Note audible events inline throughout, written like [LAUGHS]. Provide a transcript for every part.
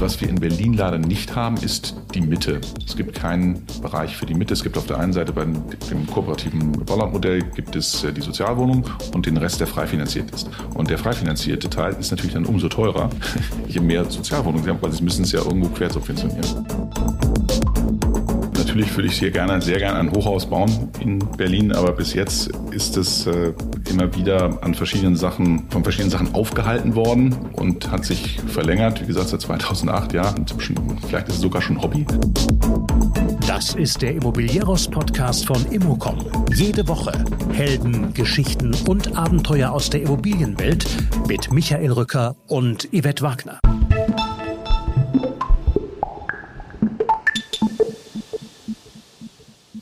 Was wir in Berlin leider nicht haben, ist die Mitte. Es gibt keinen Bereich für die Mitte. Es gibt auf der einen Seite bei dem kooperativen Baulandmodell gibt es äh, die Sozialwohnung und den Rest, der frei finanziert ist. Und der frei finanzierte Teil ist natürlich dann umso teurer, [LAUGHS] je mehr Sozialwohnungen sie haben, weil sie müssen es ja irgendwo quersubventionieren. Natürlich würde ich hier gerne, sehr gerne ein Hochhaus bauen in Berlin, aber bis jetzt ist es äh, immer wieder an verschiedenen Sachen, von verschiedenen Sachen aufgehalten worden und hat sich verlängert. Wie gesagt, seit 2008, ja. Inzwischen, vielleicht ist es sogar schon Hobby. Das ist der Immobilieros-Podcast von Immocom. Jede Woche Helden, Geschichten und Abenteuer aus der Immobilienwelt mit Michael Rücker und Yvette Wagner.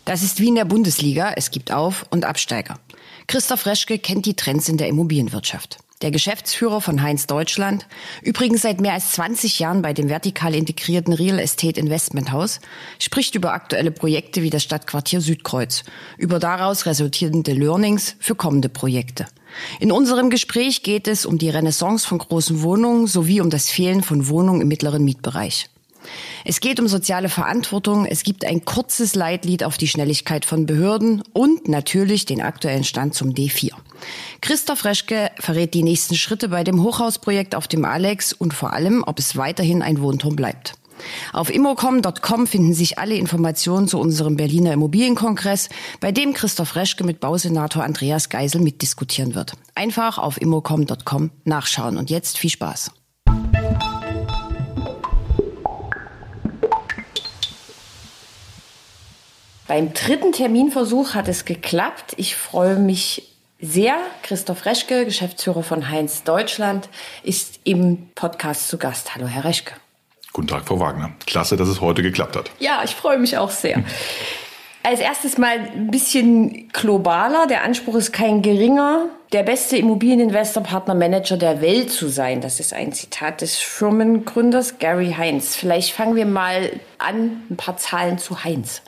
Das ist wie in der Bundesliga. Es gibt Auf- und Absteiger. Christoph Reschke kennt die Trends in der Immobilienwirtschaft. Der Geschäftsführer von Heinz Deutschland, übrigens seit mehr als 20 Jahren bei dem vertikal integrierten Real Estate Investment House, spricht über aktuelle Projekte wie das Stadtquartier Südkreuz, über daraus resultierende Learnings für kommende Projekte. In unserem Gespräch geht es um die Renaissance von großen Wohnungen sowie um das Fehlen von Wohnungen im mittleren Mietbereich. Es geht um soziale Verantwortung, es gibt ein kurzes Leitlied auf die Schnelligkeit von Behörden und natürlich den aktuellen Stand zum D4. Christoph Reschke verrät die nächsten Schritte bei dem Hochhausprojekt auf dem Alex und vor allem, ob es weiterhin ein Wohnturm bleibt. Auf immocom.com finden sich alle Informationen zu unserem Berliner Immobilienkongress, bei dem Christoph Reschke mit Bausenator Andreas Geisel mitdiskutieren wird. Einfach auf immocom.com nachschauen und jetzt viel Spaß. Beim dritten Terminversuch hat es geklappt. Ich freue mich sehr. Christoph Reschke, Geschäftsführer von Heinz Deutschland, ist im Podcast zu Gast. Hallo, Herr Reschke. Guten Tag, Frau Wagner. Klasse, dass es heute geklappt hat. Ja, ich freue mich auch sehr. Als erstes mal ein bisschen globaler. Der Anspruch ist kein geringer, der beste Immobilieninvestor, Partner, Manager der Welt zu sein. Das ist ein Zitat des Firmengründers Gary Heinz. Vielleicht fangen wir mal an, ein paar Zahlen zu Heinz.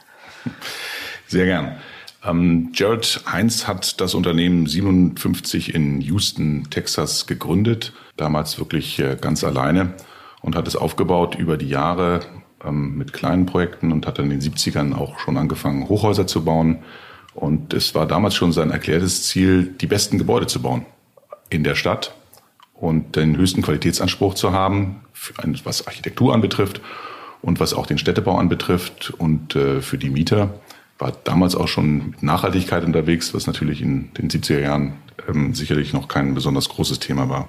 Sehr gern. Ähm, Jared Heinz hat das Unternehmen 57 in Houston, Texas gegründet, damals wirklich äh, ganz alleine und hat es aufgebaut über die Jahre ähm, mit kleinen Projekten und hat in den 70ern auch schon angefangen, Hochhäuser zu bauen. Und es war damals schon sein erklärtes Ziel, die besten Gebäude zu bauen in der Stadt und den höchsten Qualitätsanspruch zu haben, was Architektur anbetrifft und was auch den Städtebau anbetrifft und äh, für die Mieter war damals auch schon mit Nachhaltigkeit unterwegs, was natürlich in den 70er Jahren ähm, sicherlich noch kein besonders großes Thema war.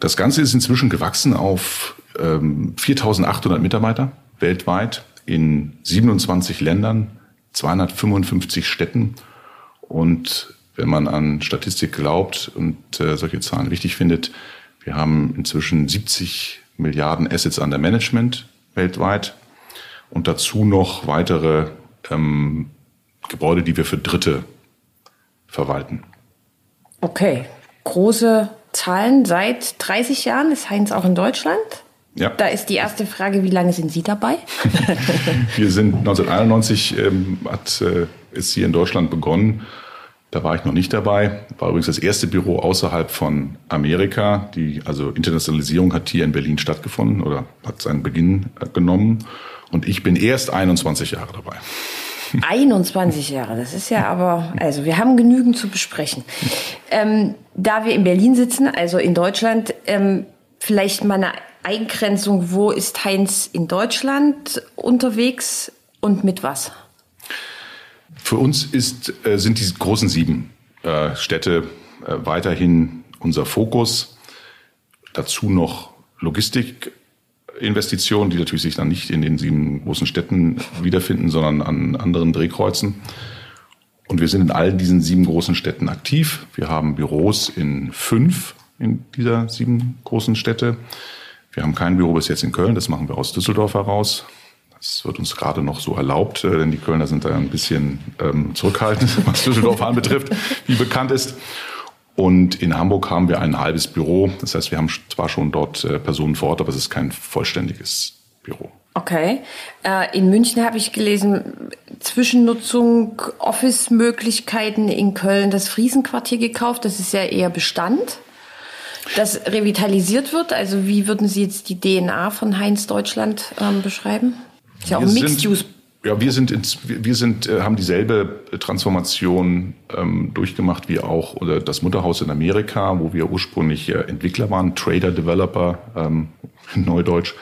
Das Ganze ist inzwischen gewachsen auf ähm, 4.800 Mitarbeiter weltweit in 27 Ländern, 255 Städten. Und wenn man an Statistik glaubt und äh, solche Zahlen wichtig findet, wir haben inzwischen 70 Milliarden Assets under Management weltweit und dazu noch weitere ähm, Gebäude, die wir für Dritte verwalten. Okay, große Zahlen. Seit 30 Jahren ist Heinz auch in Deutschland. Ja. Da ist die erste Frage, wie lange sind Sie dabei? [LAUGHS] wir sind 1991 ähm, hat äh, ist hier in Deutschland begonnen da war ich noch nicht dabei. War übrigens das erste Büro außerhalb von Amerika. Die also Internationalisierung hat hier in Berlin stattgefunden oder hat seinen Beginn äh, genommen. Und ich bin erst 21 Jahre dabei. [LAUGHS] 21 Jahre, das ist ja aber, also wir haben genügend zu besprechen. Ähm, da wir in Berlin sitzen, also in Deutschland, ähm, vielleicht mal eine Eingrenzung, wo ist Heinz in Deutschland unterwegs und mit was? Für uns ist, äh, sind die großen sieben äh, Städte äh, weiterhin unser Fokus. Dazu noch Logistikinvestitionen, die natürlich sich dann nicht in den sieben großen Städten wiederfinden, sondern an anderen Drehkreuzen. Und wir sind in all diesen sieben großen Städten aktiv. Wir haben Büros in fünf in dieser sieben großen Städte. Wir haben kein Büro bis jetzt in Köln, das machen wir aus Düsseldorf heraus. Das wird uns gerade noch so erlaubt, äh, denn die Kölner sind da ein bisschen ähm, zurückhaltend, [LAUGHS] was Düsseldorf [LAUGHS] anbetrifft, wie bekannt ist. Und in Hamburg haben wir ein halbes Büro. Das heißt, wir haben zwar schon dort äh, Personen vor Ort, aber es ist kein vollständiges Büro. Okay. Äh, in München habe ich gelesen, Zwischennutzung, Office-Möglichkeiten in Köln, das Friesenquartier gekauft. Das ist ja eher Bestand. das revitalisiert wird? Also wie würden Sie jetzt die DNA von Heinz Deutschland ähm, beschreiben? Ist ja auch ein Mixed-Use. Ja, wir sind, ins, wir sind, äh, haben dieselbe Transformation ähm, durchgemacht wie auch oder das Mutterhaus in Amerika, wo wir ursprünglich äh, Entwickler waren, Trader, Developer, ähm, in Neudeutsch.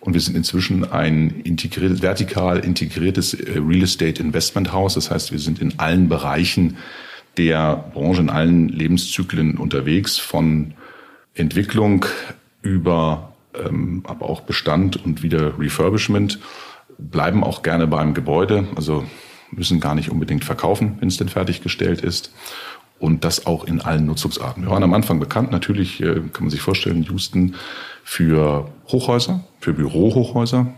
Und wir sind inzwischen ein integriert, vertikal integriertes äh, Real Estate Investment House. Das heißt, wir sind in allen Bereichen der Branche, in allen Lebenszyklen unterwegs, von Entwicklung über ähm, aber auch Bestand und wieder Refurbishment, bleiben auch gerne beim Gebäude, also müssen gar nicht unbedingt verkaufen, wenn es denn fertiggestellt ist. Und das auch in allen Nutzungsarten. Wir waren am Anfang bekannt, natürlich äh, kann man sich vorstellen, Houston für Hochhäuser, für Bürohochhäuser.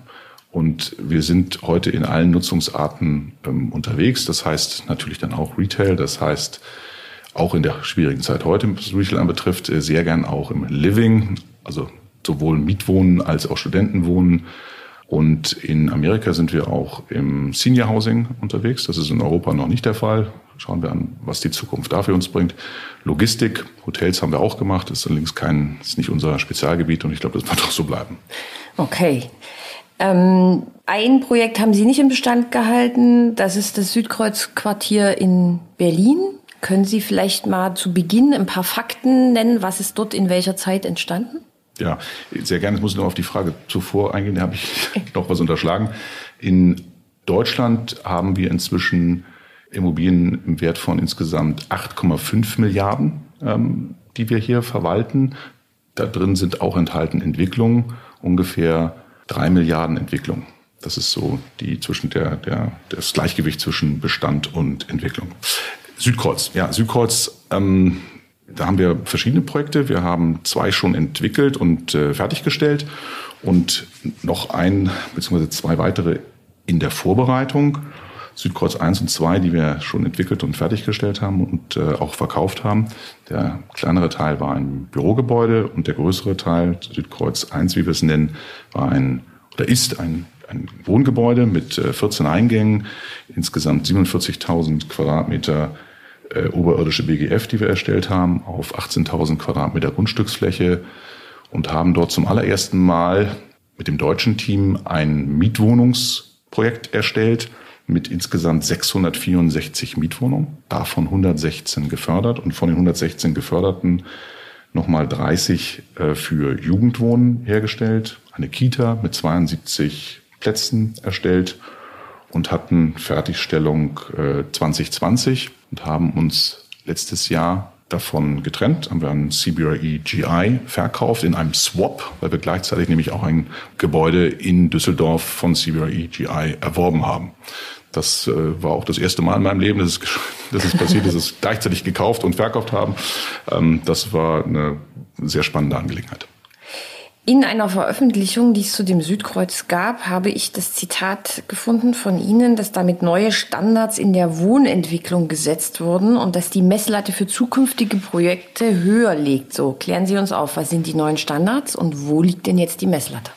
Und wir sind heute in allen Nutzungsarten ähm, unterwegs. Das heißt natürlich dann auch Retail. Das heißt auch in der schwierigen Zeit heute, was Retail anbetrifft, äh, sehr gern auch im Living, also sowohl Mietwohnen als auch Studentenwohnen. Und in Amerika sind wir auch im Senior Housing unterwegs. Das ist in Europa noch nicht der Fall. Schauen wir an, was die Zukunft da für uns bringt. Logistik, Hotels haben wir auch gemacht. Ist allerdings kein, ist nicht unser Spezialgebiet und ich glaube, das wird auch so bleiben. Okay. Ähm, ein Projekt haben Sie nicht im Bestand gehalten. Das ist das Südkreuzquartier in Berlin. Können Sie vielleicht mal zu Beginn ein paar Fakten nennen? Was ist dort in welcher Zeit entstanden? Ja, sehr gerne. Ich muss nur auf die Frage zuvor eingehen. Da habe ich [LAUGHS] noch was unterschlagen. In Deutschland haben wir inzwischen Immobilien im Wert von insgesamt 8,5 Milliarden, ähm, die wir hier verwalten. Da drin sind auch enthalten Entwicklungen, ungefähr drei Milliarden Entwicklungen. Das ist so die zwischen der, der, das Gleichgewicht zwischen Bestand und Entwicklung. Südkreuz, ja, Südkreuz, ähm, da haben wir verschiedene Projekte. Wir haben zwei schon entwickelt und äh, fertiggestellt und noch ein beziehungsweise zwei weitere in der Vorbereitung. Südkreuz 1 und 2, die wir schon entwickelt und fertiggestellt haben und äh, auch verkauft haben. Der kleinere Teil war ein Bürogebäude und der größere Teil, Südkreuz 1, wie wir es nennen, war ein oder ist ein, ein Wohngebäude mit äh, 14 Eingängen, insgesamt 47.000 Quadratmeter äh, oberirdische BGF, die wir erstellt haben, auf 18.000 Quadratmeter Grundstücksfläche und haben dort zum allerersten Mal mit dem deutschen Team ein Mietwohnungsprojekt erstellt mit insgesamt 664 Mietwohnungen, davon 116 gefördert und von den 116 geförderten nochmal 30 äh, für Jugendwohnen hergestellt, eine Kita mit 72 Plätzen erstellt und hatten Fertigstellung äh, 2020 und haben uns letztes Jahr davon getrennt, haben wir ein CBRE GI verkauft in einem Swap, weil wir gleichzeitig nämlich auch ein Gebäude in Düsseldorf von CBRE GI erworben haben. Das äh, war auch das erste Mal in meinem Leben, dass es, [LAUGHS] dass es passiert, dass es gleichzeitig gekauft und verkauft haben. Ähm, das war eine sehr spannende Angelegenheit. In einer Veröffentlichung, die es zu dem Südkreuz gab, habe ich das Zitat gefunden von Ihnen, dass damit neue Standards in der Wohnentwicklung gesetzt wurden und dass die Messlatte für zukünftige Projekte höher liegt. So, klären Sie uns auf, was sind die neuen Standards und wo liegt denn jetzt die Messlatte?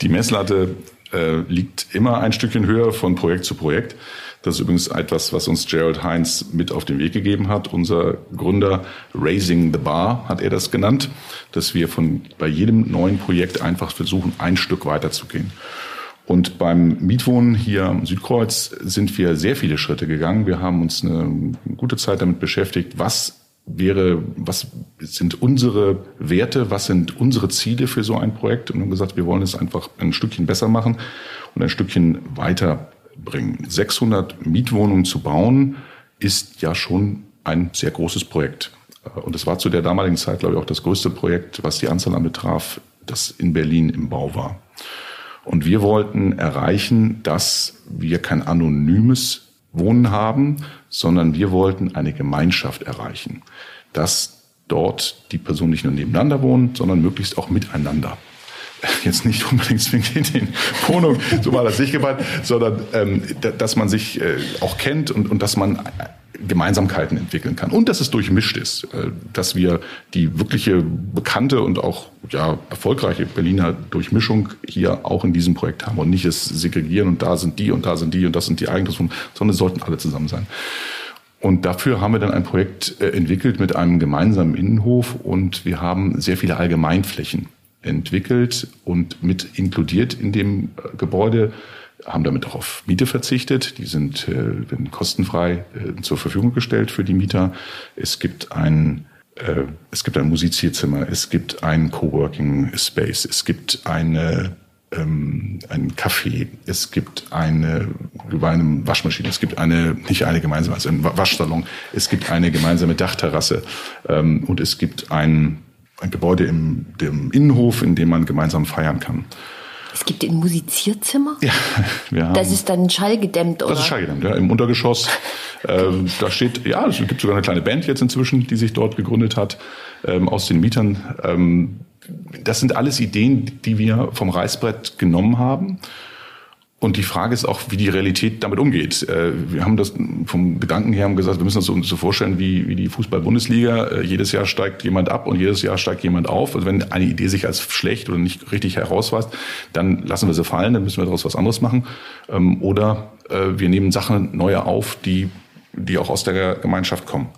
Die Messlatte äh, liegt immer ein Stückchen höher von Projekt zu Projekt. Das ist übrigens etwas, was uns Gerald Heinz mit auf den Weg gegeben hat. Unser Gründer Raising the Bar hat er das genannt, dass wir von bei jedem neuen Projekt einfach versuchen, ein Stück weiterzugehen. Und beim Mietwohnen hier am Südkreuz sind wir sehr viele Schritte gegangen. Wir haben uns eine gute Zeit damit beschäftigt, was wäre, was sind unsere Werte, was sind unsere Ziele für so ein Projekt und haben gesagt, wir wollen es einfach ein Stückchen besser machen und ein Stückchen weiter bringen. 600 Mietwohnungen zu bauen, ist ja schon ein sehr großes Projekt. Und es war zu der damaligen Zeit, glaube ich, auch das größte Projekt, was die Anzahl anbetraf, das in Berlin im Bau war. Und wir wollten erreichen, dass wir kein anonymes Wohnen haben, sondern wir wollten eine Gemeinschaft erreichen, dass dort die Personen nicht nur nebeneinander wohnen, sondern möglichst auch miteinander jetzt nicht unbedingt zwingend in den Wohnungen, so war das nicht gemeint, sondern ähm, dass man sich äh, auch kennt und, und dass man Gemeinsamkeiten entwickeln kann und dass es durchmischt ist, äh, dass wir die wirkliche bekannte und auch ja erfolgreiche Berliner Durchmischung hier auch in diesem Projekt haben und nicht es segregieren und da sind die und da sind die und das sind die Eigentumswohnungen, sondern es sollten alle zusammen sein. Und dafür haben wir dann ein Projekt äh, entwickelt mit einem gemeinsamen Innenhof und wir haben sehr viele Allgemeinflächen entwickelt und mit inkludiert in dem äh, Gebäude, haben damit auch auf Miete verzichtet. Die sind äh, werden kostenfrei äh, zur Verfügung gestellt für die Mieter. Es gibt ein äh, es gibt ein Musizierzimmer, es gibt ein Coworking Space, es gibt eine ähm, ein Café, es gibt eine, eine Waschmaschine, es gibt eine, nicht eine gemeinsame, also ein Waschsalon, es gibt eine gemeinsame Dachterrasse ähm, und es gibt ein, ein Gebäude im dem Innenhof, in dem man gemeinsam feiern kann. Es gibt ein Musizierzimmer? Ja, [LAUGHS] wir haben. Das ist dann schallgedämmt, oder? Das ist schallgedämmt, ja, im Untergeschoss. [LAUGHS] ähm, da steht, ja, es gibt sogar eine kleine Band jetzt inzwischen, die sich dort gegründet hat, ähm, aus den Mietern. Ähm, das sind alles Ideen, die wir vom Reißbrett genommen haben. Und die Frage ist auch, wie die Realität damit umgeht. Äh, wir haben das vom Gedanken her gesagt, wir müssen uns so vorstellen wie, wie die Fußball-Bundesliga. Äh, jedes Jahr steigt jemand ab und jedes Jahr steigt jemand auf. Also wenn eine Idee sich als schlecht oder nicht richtig herausweist, dann lassen wir sie fallen, dann müssen wir daraus was anderes machen. Ähm, oder äh, wir nehmen Sachen neue auf, die, die auch aus der Gemeinschaft kommen.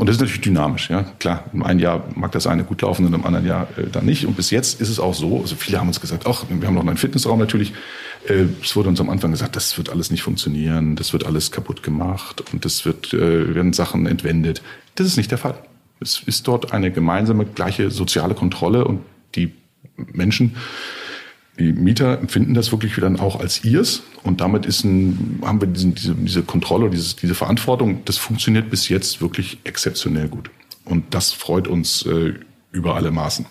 Und das ist natürlich dynamisch, ja. Klar, im einen Jahr mag das eine gut laufen und im anderen Jahr äh, dann nicht. Und bis jetzt ist es auch so, also viele haben uns gesagt, ach, wir haben noch einen Fitnessraum natürlich. Äh, es wurde uns am Anfang gesagt, das wird alles nicht funktionieren, das wird alles kaputt gemacht und das wird, äh, werden Sachen entwendet. Das ist nicht der Fall. Es ist dort eine gemeinsame, gleiche soziale Kontrolle und die Menschen die Mieter empfinden das wirklich dann auch als ihrs und damit ist ein, haben wir diesen, diese, diese Kontrolle, dieses, diese Verantwortung. Das funktioniert bis jetzt wirklich exzeptionell gut und das freut uns äh, über alle Maßen.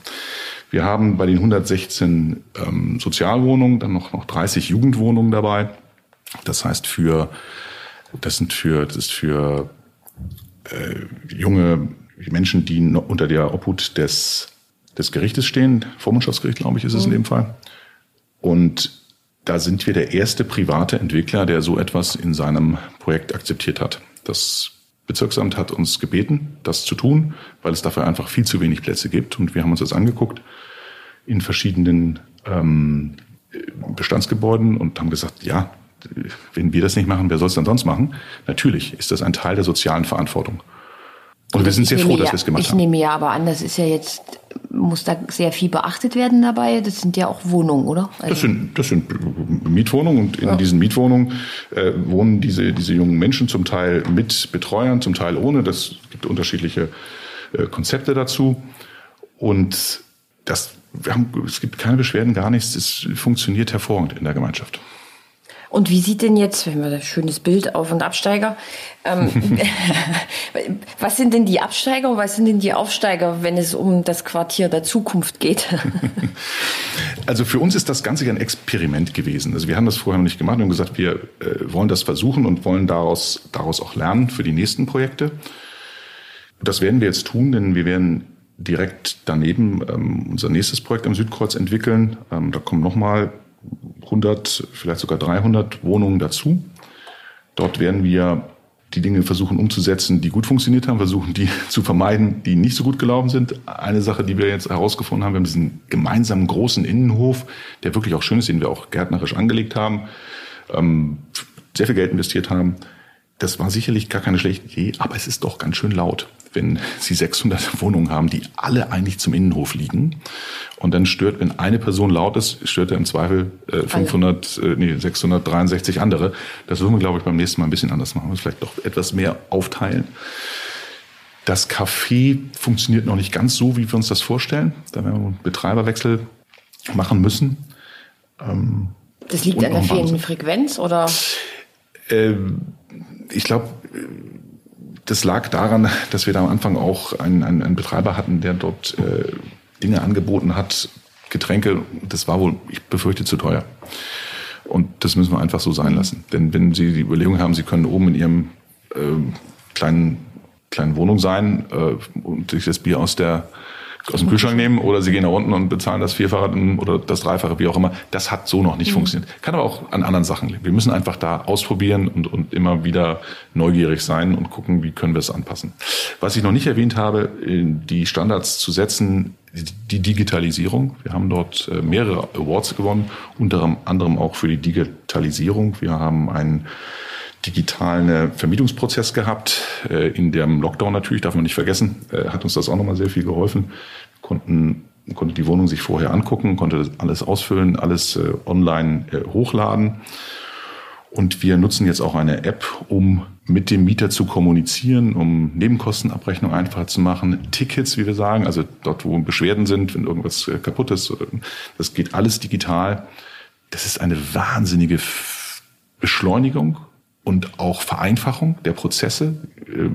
Wir haben bei den 116 ähm, Sozialwohnungen dann noch, noch 30 Jugendwohnungen dabei. Das heißt für das sind für das ist für äh, junge Menschen, die unter der Obhut des des Gerichtes stehen, Vormundschaftsgericht, glaube ich, ist es in mhm. dem Fall. Und da sind wir der erste private Entwickler, der so etwas in seinem Projekt akzeptiert hat. Das Bezirksamt hat uns gebeten, das zu tun, weil es dafür einfach viel zu wenig Plätze gibt. Und wir haben uns das angeguckt in verschiedenen ähm, Bestandsgebäuden und haben gesagt, ja, wenn wir das nicht machen, wer soll es dann sonst machen? Natürlich ist das ein Teil der sozialen Verantwortung. Und wir sind sehr froh, dass wir es gemacht ich haben. Ich nehme ja aber an, das ist ja jetzt, muss da sehr viel beachtet werden dabei. Das sind ja auch Wohnungen, oder? Also das, sind, das sind Mietwohnungen und in ja. diesen Mietwohnungen äh, wohnen diese, diese jungen Menschen zum Teil mit Betreuern, zum Teil ohne. Das gibt unterschiedliche äh, Konzepte dazu. Und das, wir haben, es gibt keine Beschwerden, gar nichts. Es funktioniert hervorragend in der Gemeinschaft. Und wie sieht denn jetzt, wenn wir das schönes Bild Auf- und Absteiger, ähm, [LAUGHS] was sind denn die Absteiger und was sind denn die Aufsteiger, wenn es um das Quartier der Zukunft geht? [LAUGHS] also für uns ist das Ganze ein Experiment gewesen. Also wir haben das vorher noch nicht gemacht und gesagt, wir äh, wollen das versuchen und wollen daraus, daraus auch lernen für die nächsten Projekte. Das werden wir jetzt tun, denn wir werden direkt daneben ähm, unser nächstes Projekt am Südkreuz entwickeln. Ähm, da kommen nochmal 100, vielleicht sogar 300 Wohnungen dazu. Dort werden wir die Dinge versuchen umzusetzen, die gut funktioniert haben, versuchen die [LAUGHS] zu vermeiden, die nicht so gut gelaufen sind. Eine Sache, die wir jetzt herausgefunden haben, wir haben diesen gemeinsamen großen Innenhof, der wirklich auch schön ist, den wir auch gärtnerisch angelegt haben, ähm, sehr viel Geld investiert haben. Das war sicherlich gar keine schlechte Idee, aber es ist doch ganz schön laut wenn Sie 600 [LAUGHS] Wohnungen haben, die alle eigentlich zum Innenhof liegen. Und dann stört, wenn eine Person laut ist, stört er im Zweifel äh, 500, äh, nee, 663 andere. Das würden wir, glaube ich, beim nächsten Mal ein bisschen anders machen. Vielleicht doch etwas mehr aufteilen. Das Café funktioniert noch nicht ganz so, wie wir uns das vorstellen. Da werden wir einen Betreiberwechsel machen müssen. Ähm, das liegt an der fehlenden Frequenz oder? Ähm, ich glaube, das lag daran, dass wir da am Anfang auch einen, einen, einen Betreiber hatten, der dort äh, Dinge angeboten hat, Getränke. Das war wohl, ich befürchte, zu teuer. Und das müssen wir einfach so sein lassen. Denn wenn Sie die Überlegung haben, Sie können oben in Ihrem äh, kleinen, kleinen Wohnung sein äh, und sich das Bier aus der aus dem Kühlschrank nehmen oder sie gehen nach unten und bezahlen das Vierfache oder das Dreifache, wie auch immer. Das hat so noch nicht mhm. funktioniert. Kann aber auch an anderen Sachen liegen. Wir müssen einfach da ausprobieren und, und immer wieder neugierig sein und gucken, wie können wir es anpassen. Was ich noch nicht erwähnt habe, die Standards zu setzen, die Digitalisierung. Wir haben dort äh, mehrere Awards gewonnen, unter anderem auch für die Digitalisierung. Wir haben ein digitalen Vermietungsprozess gehabt. Äh, in dem Lockdown natürlich, darf man nicht vergessen, äh, hat uns das auch nochmal sehr viel geholfen. Konnten konnte die Wohnung sich vorher angucken, konnte alles ausfüllen, alles äh, online hochladen. Und wir nutzen jetzt auch eine App, um mit dem Mieter zu kommunizieren, um Nebenkostenabrechnung einfacher zu machen, Tickets, wie wir sagen, also dort, wo Beschwerden sind, wenn irgendwas kaputt ist, das geht alles digital. Das ist eine wahnsinnige Beschleunigung und auch Vereinfachung der Prozesse, äh,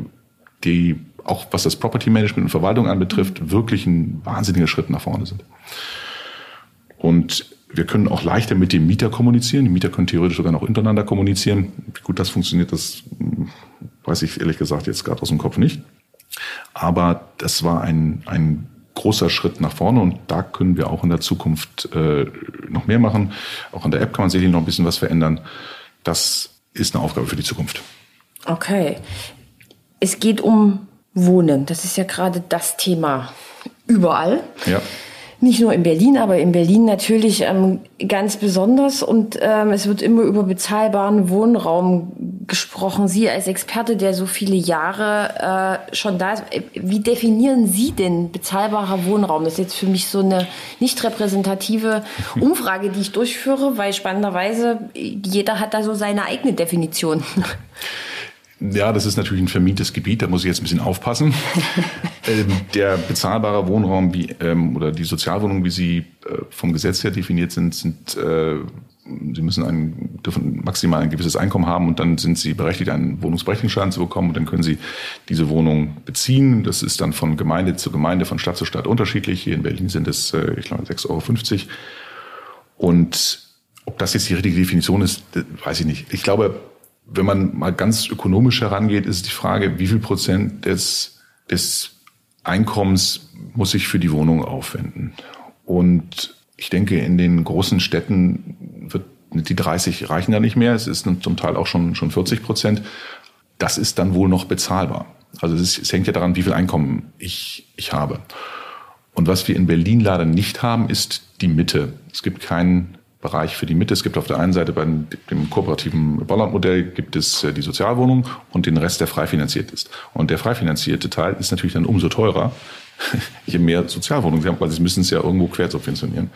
die auch was das Property Management und Verwaltung anbetrifft, wirklich ein wahnsinniger Schritt nach vorne sind. Und wir können auch leichter mit dem Mieter kommunizieren. Die Mieter können theoretisch sogar noch untereinander kommunizieren. Wie gut das funktioniert, das hm, weiß ich ehrlich gesagt jetzt gerade aus dem Kopf nicht. Aber das war ein, ein großer Schritt nach vorne und da können wir auch in der Zukunft äh, noch mehr machen. Auch an der App kann man sicherlich noch ein bisschen was verändern. Das ist eine Aufgabe für die Zukunft. Okay. Es geht um Wohnen. Das ist ja gerade das Thema überall. Ja. Nicht nur in Berlin, aber in Berlin natürlich ähm, ganz besonders. Und ähm, es wird immer über bezahlbaren Wohnraum gesprochen. Sie als Experte, der so viele Jahre äh, schon da ist, wie definieren Sie denn bezahlbarer Wohnraum? Das ist jetzt für mich so eine nicht repräsentative [LAUGHS] Umfrage, die ich durchführe, weil spannenderweise jeder hat da so seine eigene Definition. [LAUGHS] Ja, das ist natürlich ein vermietetes Gebiet, da muss ich jetzt ein bisschen aufpassen. [LAUGHS] ähm, der bezahlbare Wohnraum wie, ähm, oder die Sozialwohnungen, wie sie äh, vom Gesetz her definiert sind, sind äh, sie müssen ein, dürfen maximal ein gewisses Einkommen haben und dann sind sie berechtigt, einen Wohnungsberechtigungsschein zu bekommen und dann können sie diese Wohnung beziehen. Das ist dann von Gemeinde zu Gemeinde, von Stadt zu Stadt unterschiedlich. Hier in Berlin sind es, äh, ich glaube, 6,50 Euro. Und ob das jetzt die richtige Definition ist, weiß ich nicht. Ich glaube, wenn man mal ganz ökonomisch herangeht, ist die Frage, wie viel Prozent des, des Einkommens muss ich für die Wohnung aufwenden? Und ich denke, in den großen Städten wird die 30 reichen da nicht mehr. Es ist zum Teil auch schon, schon 40 Prozent. Das ist dann wohl noch bezahlbar. Also es, ist, es hängt ja daran, wie viel Einkommen ich, ich habe. Und was wir in Berlin leider nicht haben, ist die Mitte. Es gibt keinen Bereich für die Mitte. Es gibt auf der einen Seite bei dem kooperativen Bolland-Modell gibt es äh, die Sozialwohnung und den Rest, der frei finanziert ist. Und der frei finanzierte Teil ist natürlich dann umso teurer, [LAUGHS] je mehr Sozialwohnungen sie haben, weil sie müssen es ja irgendwo quersubventionieren.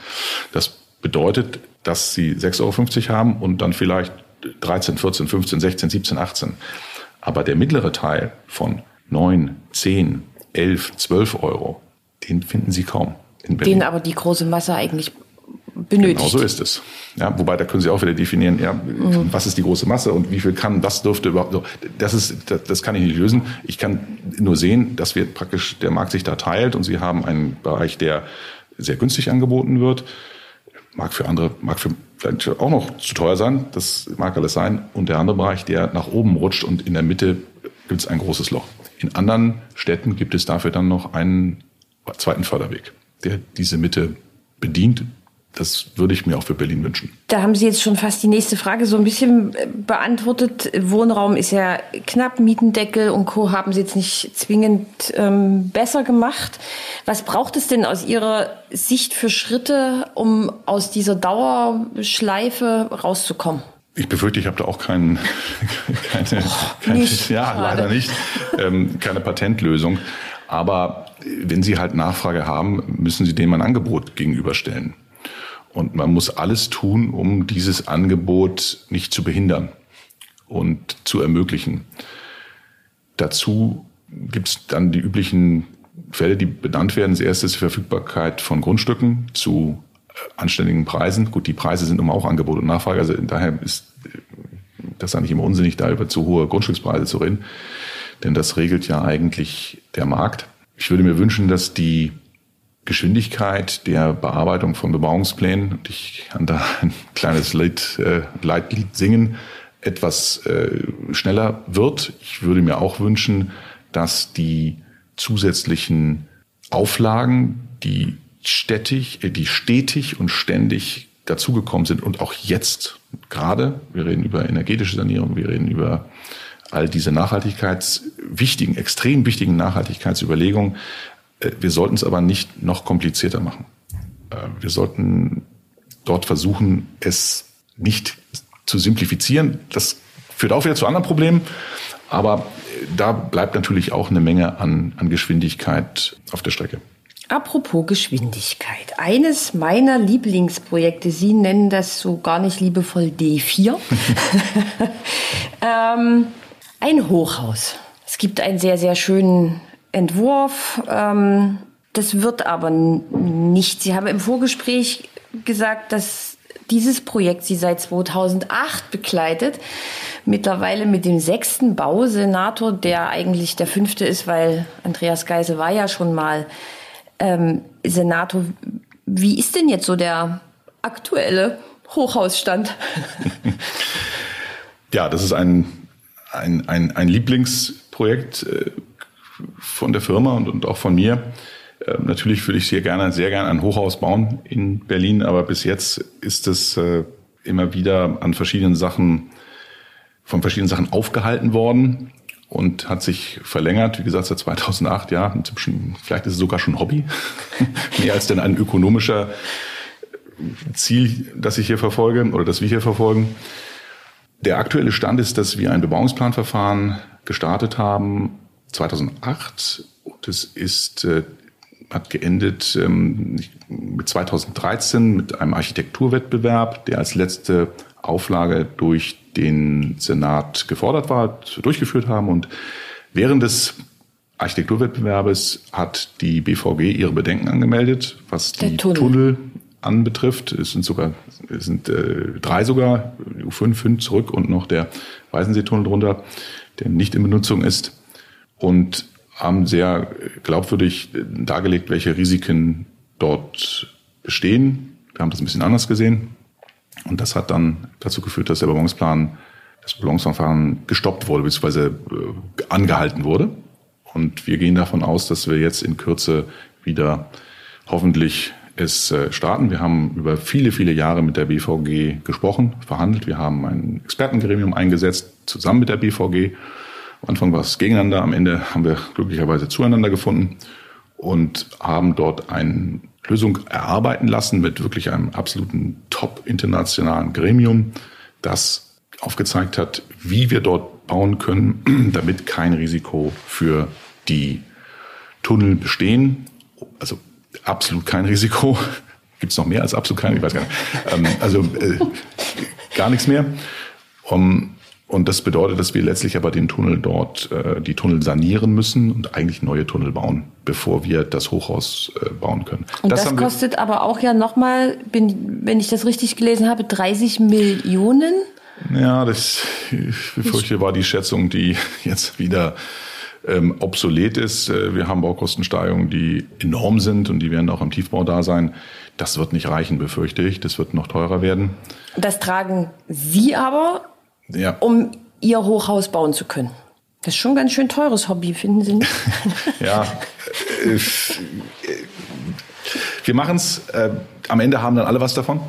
Das bedeutet, dass sie 6,50 Euro haben und dann vielleicht 13, 14, 15, 16, 17, 18. Aber der mittlere Teil von 9, 10, 11, 12 Euro, den finden Sie kaum. In Berlin. Den aber die große Masse eigentlich benötigt. Genau so ist es. Ja, wobei da können Sie auch wieder definieren, ja, mhm. was ist die große Masse und wie viel kann, was dürfte überhaupt so. Das ist, das, das kann ich nicht lösen. Ich kann nur sehen, dass wir praktisch der Markt sich da teilt und Sie haben einen Bereich, der sehr günstig angeboten wird. Mag für andere, mag für vielleicht auch noch zu teuer sein. Das mag alles sein. Und der andere Bereich, der nach oben rutscht und in der Mitte gibt es ein großes Loch. In anderen Städten gibt es dafür dann noch einen zweiten Förderweg, der diese Mitte bedient das würde ich mir auch für Berlin wünschen. Da haben Sie jetzt schon fast die nächste Frage so ein bisschen äh, beantwortet. Wohnraum ist ja knapp, Mietendeckel und Co. haben Sie jetzt nicht zwingend ähm, besser gemacht. Was braucht es denn aus Ihrer Sicht für Schritte, um aus dieser Dauerschleife rauszukommen? Ich befürchte, ich habe da auch keinen, [LAUGHS] keine, keine nicht, ja, schade. leider nicht, ähm, keine Patentlösung. Aber wenn Sie halt Nachfrage haben, müssen Sie dem ein Angebot gegenüberstellen. Und man muss alles tun, um dieses Angebot nicht zu behindern und zu ermöglichen. Dazu gibt es dann die üblichen Fälle, die benannt werden. Das erste ist die Verfügbarkeit von Grundstücken zu äh, anständigen Preisen. Gut, die Preise sind immer auch Angebot und Nachfrage. Also daher ist das eigentlich immer unsinnig, da über zu hohe Grundstückspreise zu reden. Denn das regelt ja eigentlich der Markt. Ich würde mir wünschen, dass die Geschwindigkeit der Bearbeitung von Bebauungsplänen, und ich kann da ein kleines Lied, äh, Leitlied singen, etwas äh, schneller wird. Ich würde mir auch wünschen, dass die zusätzlichen Auflagen, die stetig, äh, die stetig und ständig dazugekommen sind und auch jetzt gerade, wir reden über energetische Sanierung, wir reden über all diese nachhaltigkeitswichtigen, extrem wichtigen Nachhaltigkeitsüberlegungen, wir sollten es aber nicht noch komplizierter machen. Äh, wir sollten dort versuchen, es nicht zu simplifizieren. Das Führt auch wieder zu anderen Problemen. Aber da bleibt natürlich auch eine Menge an, an Geschwindigkeit auf der Strecke. Apropos Geschwindigkeit. Eines meiner Lieblingsprojekte, Sie nennen das so gar nicht liebevoll D4. [LAUGHS] [LAUGHS] ähm, ein Hochhaus. Es gibt einen sehr, sehr schönen Entwurf. Ähm, das wird aber nicht. Sie haben im Vorgespräch gesagt, dass dieses Projekt Sie seit 2008 begleitet. Mittlerweile mit dem sechsten Bausenator, der eigentlich der fünfte ist, weil Andreas Geisel war ja schon mal ähm, Senator. Wie ist denn jetzt so der aktuelle Hochhausstand? [LAUGHS] ja, das ist ein, ein, ein, ein Lieblingsprojekt äh, von der Firma und, und auch von mir. Äh, natürlich würde ich sehr gerne, sehr gerne ein Hochhaus bauen in Berlin, aber bis jetzt ist es äh, immer wieder an verschiedenen Sachen, von verschiedenen Sachen aufgehalten worden und hat sich verlängert, wie gesagt, seit 2008, ja, vielleicht ist es sogar schon Hobby, [LAUGHS] mehr als denn ein ökonomischer Ziel, das ich hier verfolge oder das wir hier verfolgen. Der aktuelle Stand ist, dass wir ein Bebauungsplanverfahren gestartet haben 2008 und es ist äh, hat geendet ähm, mit 2013 mit einem Architekturwettbewerb, der als letzte Auflage durch den Senat gefordert war, durchgeführt haben. Und während des Architekturwettbewerbes hat die BVG ihre Bedenken angemeldet, was die Tunnel. Tunnel anbetrifft. Es sind sogar es sind äh, drei sogar, U5, 5 zurück und noch der Weißenseetunnel drunter, der nicht in Benutzung ist. Und haben sehr glaubwürdig dargelegt, welche Risiken dort bestehen. Wir haben das ein bisschen anders gesehen. Und das hat dann dazu geführt, dass der Bebauungsplan, das Bebauungsverfahren gestoppt wurde, beziehungsweise äh, angehalten wurde. Und wir gehen davon aus, dass wir jetzt in Kürze wieder hoffentlich es äh, starten. Wir haben über viele, viele Jahre mit der BVG gesprochen, verhandelt. Wir haben ein Expertengremium eingesetzt, zusammen mit der BVG. Am Anfang war es gegeneinander, am Ende haben wir glücklicherweise zueinander gefunden und haben dort eine Lösung erarbeiten lassen mit wirklich einem absoluten top internationalen Gremium, das aufgezeigt hat, wie wir dort bauen können, [CLEARS THROAT] damit kein Risiko für die Tunnel bestehen. Also absolut kein Risiko. [LAUGHS] Gibt es noch mehr als absolut kein? Ich weiß gar nicht. Ähm, also äh, gar nichts mehr. Um, und das bedeutet, dass wir letztlich aber den Tunnel dort, äh, die Tunnel sanieren müssen und eigentlich neue Tunnel bauen, bevor wir das Hochhaus äh, bauen können. Und das, das kostet aber auch ja nochmal, wenn ich das richtig gelesen habe, 30 Millionen? Ja, das, ich befürchte, war die Schätzung, die jetzt wieder ähm, obsolet ist. Äh, wir haben Baukostensteigerungen, die enorm sind und die werden auch im Tiefbau da sein. Das wird nicht reichen, befürchte ich. Das wird noch teurer werden. Das tragen Sie aber ja. um ihr Hochhaus bauen zu können. Das ist schon ein ganz schön teures Hobby, finden Sie nicht? [LAUGHS] ja. Äh, wir machen es. Äh, am Ende haben dann alle was davon.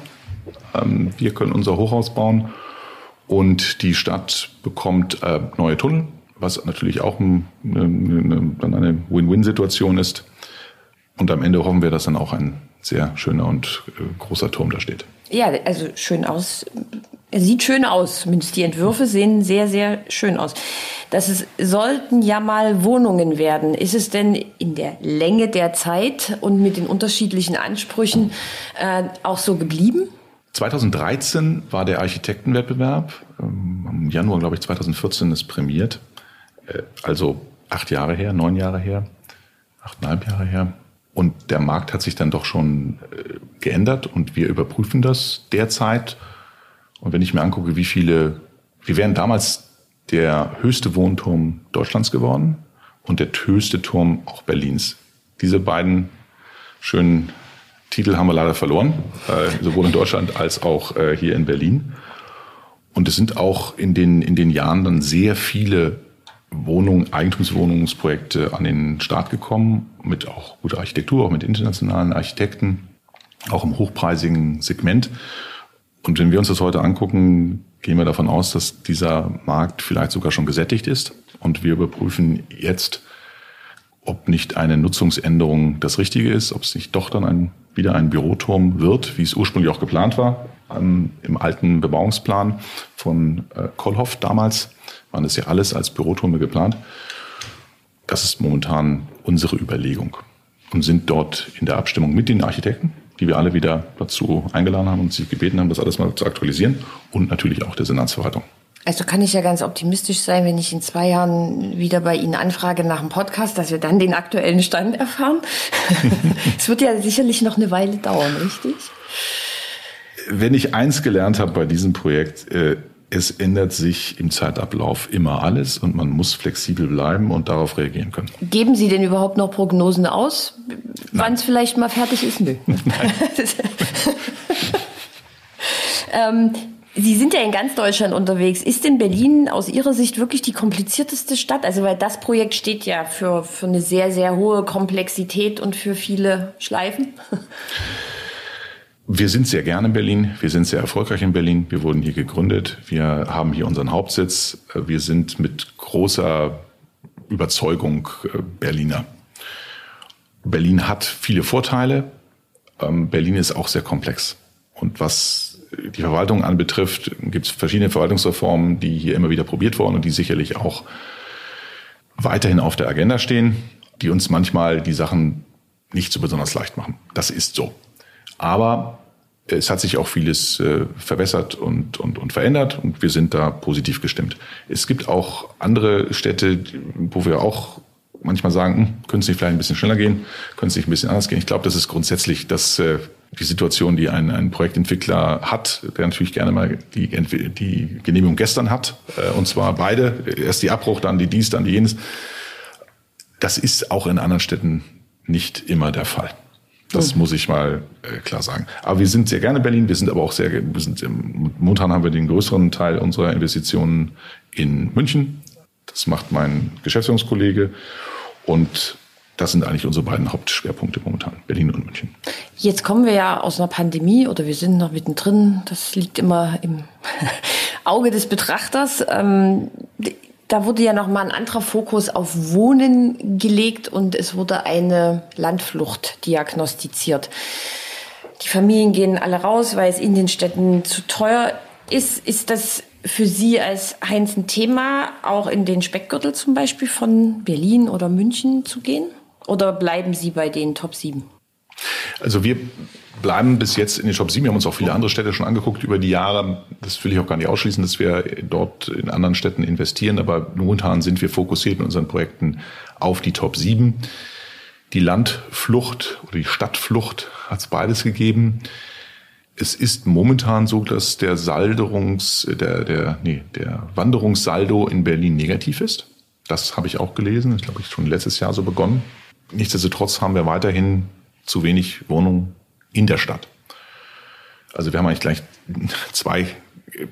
Ähm, wir können unser Hochhaus bauen und die Stadt bekommt äh, neue Tunnel, was natürlich auch ein, eine, eine, eine Win-Win-Situation ist. Und am Ende hoffen wir, dass dann auch ein sehr schöner und äh, großer Turm da steht. Ja, also schön aus er sieht schön aus, zumindest die Entwürfe sehen sehr, sehr schön aus. Das ist, sollten ja mal Wohnungen werden. Ist es denn in der Länge der Zeit und mit den unterschiedlichen Ansprüchen äh, auch so geblieben? 2013 war der Architektenwettbewerb. Ähm, Im Januar, glaube ich, 2014 ist prämiert. Äh, also acht Jahre her, neun Jahre her, achteinhalb Jahre her. Und der Markt hat sich dann doch schon äh, geändert und wir überprüfen das derzeit und wenn ich mir angucke, wie viele, wir wären damals der höchste Wohnturm Deutschlands geworden und der höchste Turm auch Berlins. Diese beiden schönen Titel haben wir leider verloren, äh, sowohl in Deutschland als auch äh, hier in Berlin. Und es sind auch in den, in den Jahren dann sehr viele Wohnungen, Eigentumswohnungsprojekte an den Start gekommen, mit auch guter Architektur, auch mit internationalen Architekten, auch im hochpreisigen Segment. Und wenn wir uns das heute angucken, gehen wir davon aus, dass dieser Markt vielleicht sogar schon gesättigt ist. Und wir überprüfen jetzt, ob nicht eine Nutzungsänderung das Richtige ist, ob es nicht doch dann ein, wieder ein Büroturm wird, wie es ursprünglich auch geplant war. ähm, im alten Bebauungsplan von äh, Kollhoff damals. Waren das ja alles als Büroturme geplant. Das ist momentan unsere Überlegung und sind dort in der Abstimmung mit den Architekten, die wir alle wieder dazu eingeladen haben und sie gebeten haben, das alles mal zu aktualisieren und natürlich auch der Senatsverwaltung. Also kann ich ja ganz optimistisch sein, wenn ich in zwei Jahren wieder bei Ihnen anfrage nach dem Podcast, dass wir dann den aktuellen Stand erfahren. [LAUGHS] Es wird ja sicherlich noch eine Weile dauern, richtig? Wenn ich eins gelernt habe bei diesem Projekt, äh, es ändert sich im Zeitablauf immer alles und man muss flexibel bleiben und darauf reagieren können. Geben Sie denn überhaupt noch Prognosen aus, wann es vielleicht mal fertig ist? Nö. [LAUGHS] [LAUGHS] ähm, Sie sind ja in ganz Deutschland unterwegs. Ist denn Berlin aus Ihrer Sicht wirklich die komplizierteste Stadt? Also, weil das Projekt steht ja für, für eine sehr, sehr hohe Komplexität und für viele Schleifen. [LAUGHS] Wir sind sehr gerne in Berlin. Wir sind sehr erfolgreich in Berlin. Wir wurden hier gegründet. Wir haben hier unseren Hauptsitz. Wir sind mit großer Überzeugung äh, Berliner. Berlin hat viele Vorteile. Ähm, Berlin ist auch sehr komplex. Und was die Verwaltung anbetrifft, gibt es verschiedene Verwaltungsreformen, die hier immer wieder probiert wurden und die sicherlich auch weiterhin auf der Agenda stehen, die uns manchmal die Sachen nicht so besonders leicht machen. Das ist so. Aber es hat sich auch vieles äh, verbessert und, und, und verändert und wir sind da positiv gestimmt. Es gibt auch andere Städte, wo wir auch manchmal sagen, hm, können es nicht vielleicht ein bisschen schneller gehen, können es nicht ein bisschen anders gehen. Ich glaube, das ist grundsätzlich das äh, die Situation, die ein, ein Projektentwickler hat, der natürlich gerne mal die, die Genehmigung gestern hat, äh, und zwar beide, erst die Abbruch, dann die dies, dann die jenes. Das ist auch in anderen Städten nicht immer der Fall. Das mhm. muss ich mal äh, klar sagen. Aber wir sind sehr gerne in Berlin. Wir sind aber auch sehr, wir sind im, momentan haben wir den größeren Teil unserer Investitionen in München. Das macht mein Geschäftsführungskollege. Und das sind eigentlich unsere beiden Hauptschwerpunkte momentan, Berlin und München. Jetzt kommen wir ja aus einer Pandemie oder wir sind noch mittendrin. Das liegt immer im [LAUGHS] Auge des Betrachters. Da wurde ja noch mal ein anderer Fokus auf Wohnen gelegt und es wurde eine Landflucht diagnostiziert. Die Familien gehen alle raus, weil es in den Städten zu teuer ist. Ist das für Sie als Heinz ein Thema, auch in den Speckgürtel zum Beispiel von Berlin oder München zu gehen? Oder bleiben Sie bei den Top 7? Also wir bleiben bis jetzt in den Top 7. Wir haben uns auch viele andere Städte schon angeguckt über die Jahre. Das will ich auch gar nicht ausschließen, dass wir dort in anderen Städten investieren. Aber momentan sind wir fokussiert in unseren Projekten auf die Top 7. Die Landflucht oder die Stadtflucht hat es beides gegeben. Es ist momentan so, dass der Salderungs, der, der, nee, der Wanderungssaldo in Berlin negativ ist. Das habe ich auch gelesen. Das glaube ich schon letztes Jahr so begonnen. Nichtsdestotrotz haben wir weiterhin zu wenig Wohnungen in der Stadt. Also wir haben eigentlich gleich [LAUGHS] zwei äh,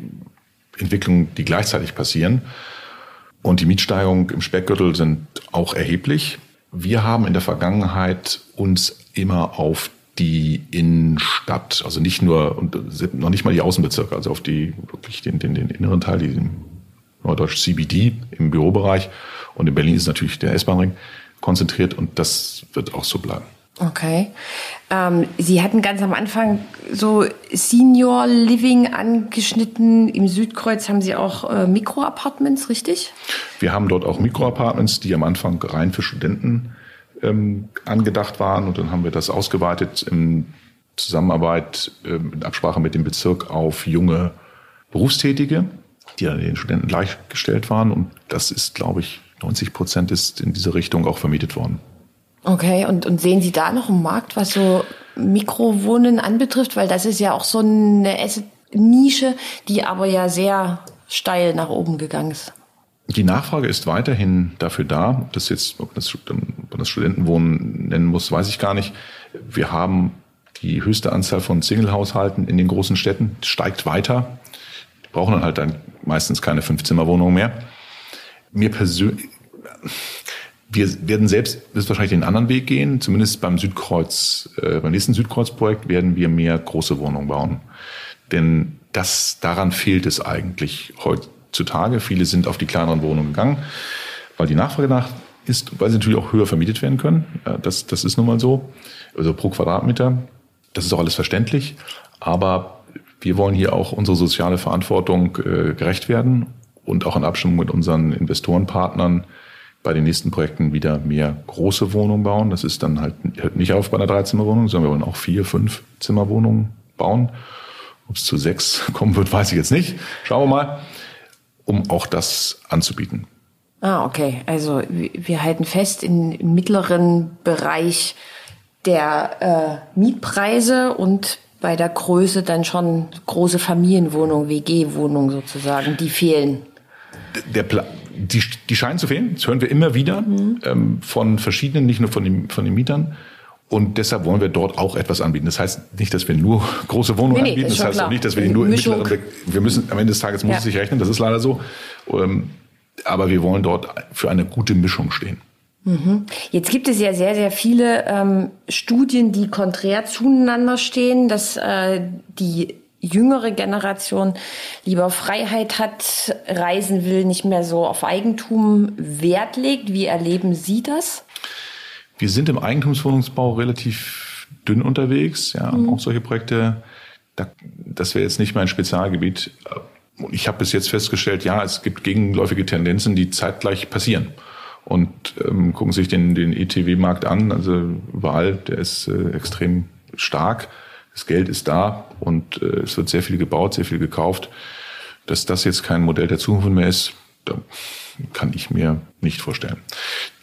Entwicklungen, die gleichzeitig passieren. Und die Mietsteigerungen im Speckgürtel sind auch erheblich. Wir haben in der Vergangenheit uns immer auf die Innenstadt, also nicht nur und noch nicht mal die Außenbezirke, also auf die wirklich den, den, den inneren Teil, den Norddeutsch CBD im Bürobereich und in Berlin ist natürlich der S-Bahn-Ring konzentriert und das wird auch so bleiben. Okay. Ähm, Sie hatten ganz am Anfang so Senior Living angeschnitten. Im Südkreuz haben Sie auch äh, Mikroapartments, richtig? Wir haben dort auch Mikroapartments, die am Anfang rein für Studenten ähm, angedacht waren. Und dann haben wir das ausgeweitet in Zusammenarbeit, äh, in Absprache mit dem Bezirk auf junge Berufstätige, die dann den Studenten gleichgestellt waren. Und das ist, glaube ich, 90 Prozent ist in diese Richtung auch vermietet worden. Okay, und, und sehen Sie da noch einen Markt, was so Mikrowohnen anbetrifft? Weil das ist ja auch so eine Nische, die aber ja sehr steil nach oben gegangen ist. Die Nachfrage ist weiterhin dafür da. Ob das jetzt, ob das, ob das Studentenwohnen nennen muss, weiß ich gar nicht. Wir haben die höchste Anzahl von Single-Haushalten in den großen Städten, steigt weiter. Die brauchen dann halt dann meistens keine Fünf-Zimmer-Wohnung mehr mir persönlich, wir werden selbst wahrscheinlich den anderen Weg gehen. Zumindest beim Südkreuz, äh, beim nächsten Südkreuzprojekt werden wir mehr große Wohnungen bauen. Denn das, daran fehlt es eigentlich heutzutage. Viele sind auf die kleineren Wohnungen gegangen, weil die Nachfrage nach ist, weil sie natürlich auch höher vermietet werden können. Das, das ist nun mal so. Also pro Quadratmeter. Das ist auch alles verständlich. Aber Wir wollen hier auch unsere soziale Verantwortung äh, gerecht werden und auch in Abstimmung mit unseren Investorenpartnern bei den nächsten Projekten wieder mehr große Wohnungen bauen. Das ist dann halt hört nicht auf bei einer Dreizimmerwohnung, sondern wir wollen auch vier, fünf Zimmerwohnungen bauen. Ob es zu sechs [LAUGHS] kommen wird, weiß ich jetzt nicht. Schauen wir mal, um auch das anzubieten. Ah, okay. Also wir halten fest, im mittleren Bereich der äh, Mietpreise und bei der Größe dann schon große Familienwohnungen, WG-Wohnungen sozusagen, die fehlen. Der Pla die, die scheinen zu fehlen, das hören wir immer wieder mhm. ähm, von verschiedenen, nicht nur von den, von den Mietern. Und deshalb wollen wir dort auch etwas anbieten. Das heißt nicht, dass wir nur [LAUGHS] große Wohnungen nee, nee, anbieten. Das heißt klar. auch nicht, dass wir die nur im mittleren, wir müssen, am Ende des Tages muss ja. es sich rechnen. Das ist leider so. Ähm, aber wir wollen dort für eine gute Mischung stehen. Mhm. Jetzt gibt es ja sehr, sehr viele ähm, Studien, die konträr zueinander stehen, dass äh, die jüngere Generation lieber Freiheit hat, reisen will, nicht mehr so auf Eigentum Wert legt. Wie erleben Sie das? Wir sind im Eigentumswohnungsbau relativ dünn unterwegs, ja, mhm. auch solche Projekte. das wäre jetzt nicht mein Spezialgebiet. Ich habe bis jetzt festgestellt, ja, es gibt gegenläufige Tendenzen, die zeitgleich passieren und ähm, gucken sich den, den ETW-Markt an. Also überall, der ist äh, extrem stark. Das Geld ist da und äh, es wird sehr viel gebaut, sehr viel gekauft. Dass das jetzt kein Modell der Zukunft mehr ist, da kann ich mir nicht vorstellen.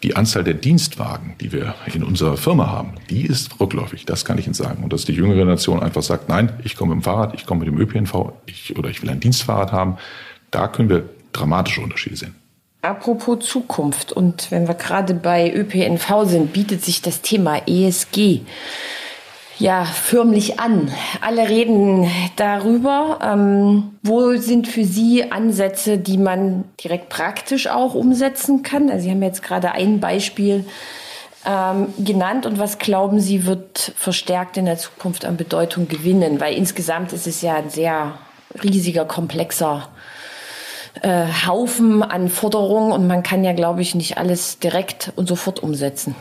Die Anzahl der Dienstwagen, die wir in unserer Firma haben, die ist rückläufig, das kann ich Ihnen sagen. Und dass die jüngere Nation einfach sagt, nein, ich komme mit dem Fahrrad, ich komme mit dem ÖPNV, ich, oder ich will ein Dienstfahrrad haben, da können wir dramatische Unterschiede sehen. Apropos Zukunft und wenn wir gerade bei ÖPNV sind, bietet sich das Thema ESG ja förmlich an. Alle reden darüber. Ähm, wo sind für Sie Ansätze, die man direkt praktisch auch umsetzen kann? Also Sie haben jetzt gerade ein Beispiel ähm, genannt und was glauben Sie wird verstärkt in der Zukunft an Bedeutung gewinnen? Weil insgesamt ist es ja ein sehr riesiger, komplexer äh, Haufen an Forderungen und man kann ja, glaube ich, nicht alles direkt und sofort umsetzen.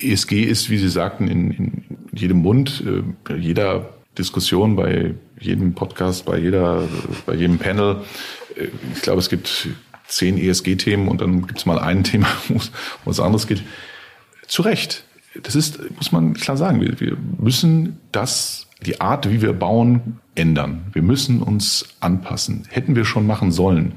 ESG ist, wie Sie sagten, in, in jedem Mund, äh, bei jeder Diskussion, bei jedem Podcast, bei jeder, bei jedem Panel. Äh, ich glaube, es gibt zehn ESG-Themen und dann gibt es mal ein [LAUGHS] Thema, wo es anderes geht. Zu Recht. Das ist, muss man klar sagen, wir, wir müssen das, die Art, wie wir bauen, ändern. Wir müssen uns anpassen. Hätten wir schon machen sollen.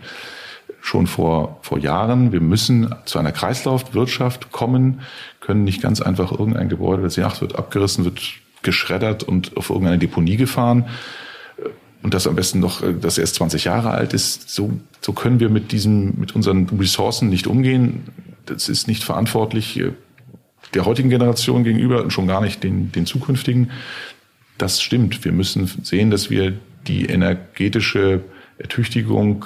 Schon vor, vor Jahren. Wir müssen zu einer Kreislaufwirtschaft kommen, können nicht ganz einfach irgendein Gebäude, das Yacht wird abgerissen, wird geschreddert und auf irgendeine Deponie gefahren. Und das am besten noch, das erst 20 Jahre alt ist. So, so können wir mit diesem, mit unseren Ressourcen nicht umgehen. Das ist nicht verantwortlich der heutigen Generation gegenüber und schon gar nicht den, den zukünftigen das stimmt. Wir müssen sehen, dass wir die energetische Ertüchtigung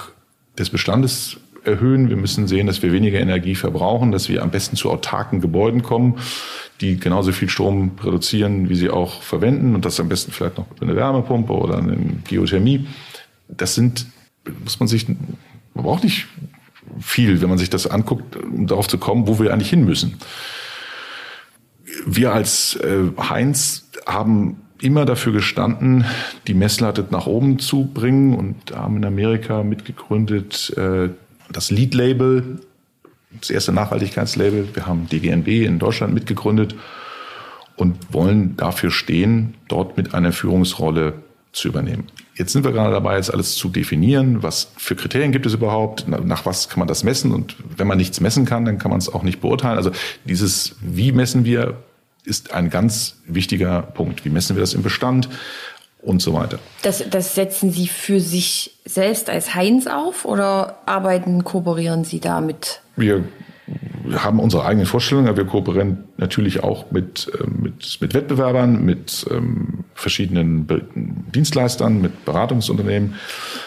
des Bestandes erhöhen. Wir müssen sehen, dass wir weniger Energie verbrauchen, dass wir am besten zu autarken Gebäuden kommen, die genauso viel Strom produzieren, wie sie auch verwenden und das am besten vielleicht noch mit einer Wärmepumpe oder einer Geothermie. Das sind, muss man sich, man braucht nicht viel, wenn man sich das anguckt, um darauf zu kommen, wo wir eigentlich hin müssen. Wir als äh, Heinz haben immer dafür gestanden, die Messlatte nach oben zu bringen und haben in Amerika mitgegründet äh, das Lead-Label, das erste Nachhaltigkeitslabel. Wir haben DGNB in Deutschland mitgegründet und wollen dafür stehen, dort mit einer Führungsrolle zu übernehmen. Jetzt sind wir gerade dabei, jetzt alles zu definieren. Was für Kriterien gibt es überhaupt? Nach was kann man das messen? Und wenn man nichts messen kann, dann kann man es auch nicht beurteilen. Also dieses, wie messen wir, ist ein ganz wichtiger Punkt. Wie messen wir das im Bestand und so weiter? Das, das setzen Sie für sich selbst als Heinz auf oder arbeiten, kooperieren Sie damit? Wir haben unsere eigenen Vorstellungen, aber wir kooperieren natürlich auch mit, ähm, mit, mit Wettbewerbern, mit ähm, verschiedenen Be Dienstleistern, mit Beratungsunternehmen,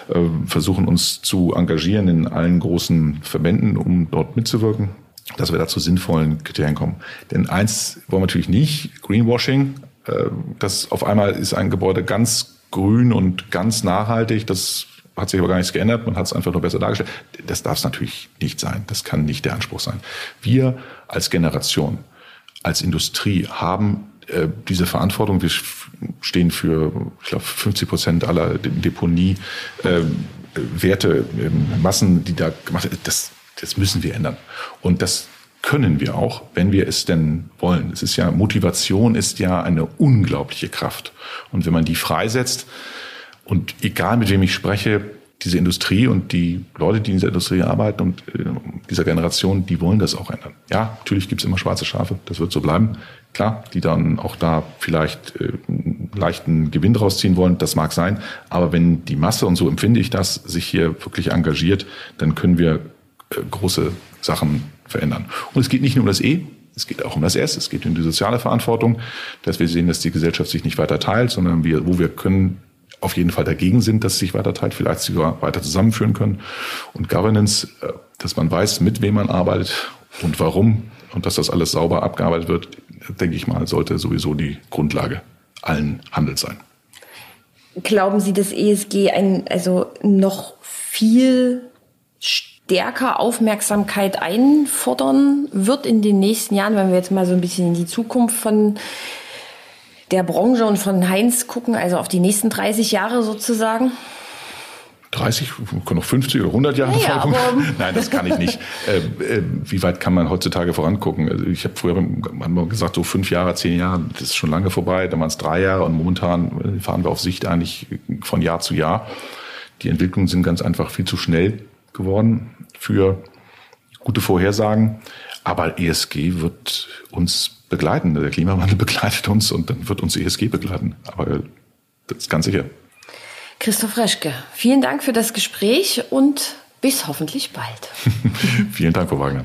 äh, versuchen uns zu engagieren in allen großen Verbänden, um dort mitzuwirken dass wir da zu sinnvollen Kriterien kommen. Denn eins wollen wir natürlich nicht, Greenwashing. Äh, das auf einmal ist ein Gebäude ganz grün und ganz nachhaltig. Das hat sich aber gar nichts geändert. Man hat es einfach nur besser dargestellt. Das darf es natürlich nicht sein. Das kann nicht der Anspruch sein. Wir als Generation, als Industrie haben äh, diese Verantwortung, wir stehen für, ich glaube, 50 Prozent aller Deponie, äh, Werte, äh, Massen, die da gemacht werden, das, das müssen wir ändern. Und das können wir auch, wenn wir es denn wollen. Es ist ja, Motivation ist ja eine unglaubliche Kraft. Und wenn man die freisetzt, und egal mit wem ich spreche, diese Industrie und die Leute, die in dieser Industrie arbeiten und äh, dieser Generation, die wollen das auch ändern. Ja, natürlich gibt es immer schwarze Schafe, das wird so bleiben. Klar, die dann auch da vielleicht äh, leichten Gewinn rausziehen wollen, das mag sein. Aber wenn die Masse, und so empfinde ich das, sich hier wirklich engagiert, dann können wir große Sachen verändern. Und es geht nicht nur um das E, es geht auch um das S, es geht um die soziale Verantwortung, dass wir sehen, dass die Gesellschaft sich nicht weiter teilt, sondern wir, wo wir können, auf jeden Fall dagegen sind, dass es sich weiter teilt, vielleicht sogar weiter zusammenführen können. Und Governance, äh, dass man weiß, mit wem man arbeitet und warum und dass das alles sauber abgearbeitet wird, denke ich mal, sollte sowieso die Grundlage allen Handels sein. Glauben Sie, dass ESG ein, also noch viel stärker Aufmerksamkeit einfordern wird in den nächsten Jahren, wenn wir jetzt mal so ein bisschen in die Zukunft von der Branche und von Heinz gucken, also auf die nächsten 30 Jahre sozusagen? 30, können noch 50 oder 100 Jahre ja, aber [LAUGHS] Nein, das kann ich nicht. äh, [LAUGHS] äh, wie weit kann man heutzutage vorangucken? Also ich habe früher man gesagt, so fünf Jahre, zehn Jahre, das ist schon lange vorbei. Dann waren es drei Jahre und momentan fahren wir auf Sicht eigentlich von Jahr zu Jahr. Die Entwicklungen sind ganz einfach viel zu schnell geworden für gute Vorhersagen. Aber ESG wird uns begleiten. Der Klimawandel [LAUGHS] begleitet uns und dann wird uns ESG begleiten. Aber das ist ganz sicher. Christoph Reschke, vielen Dank für das Gespräch und bis hoffentlich bald. [LAUGHS] vielen Dank, Frau Wagner.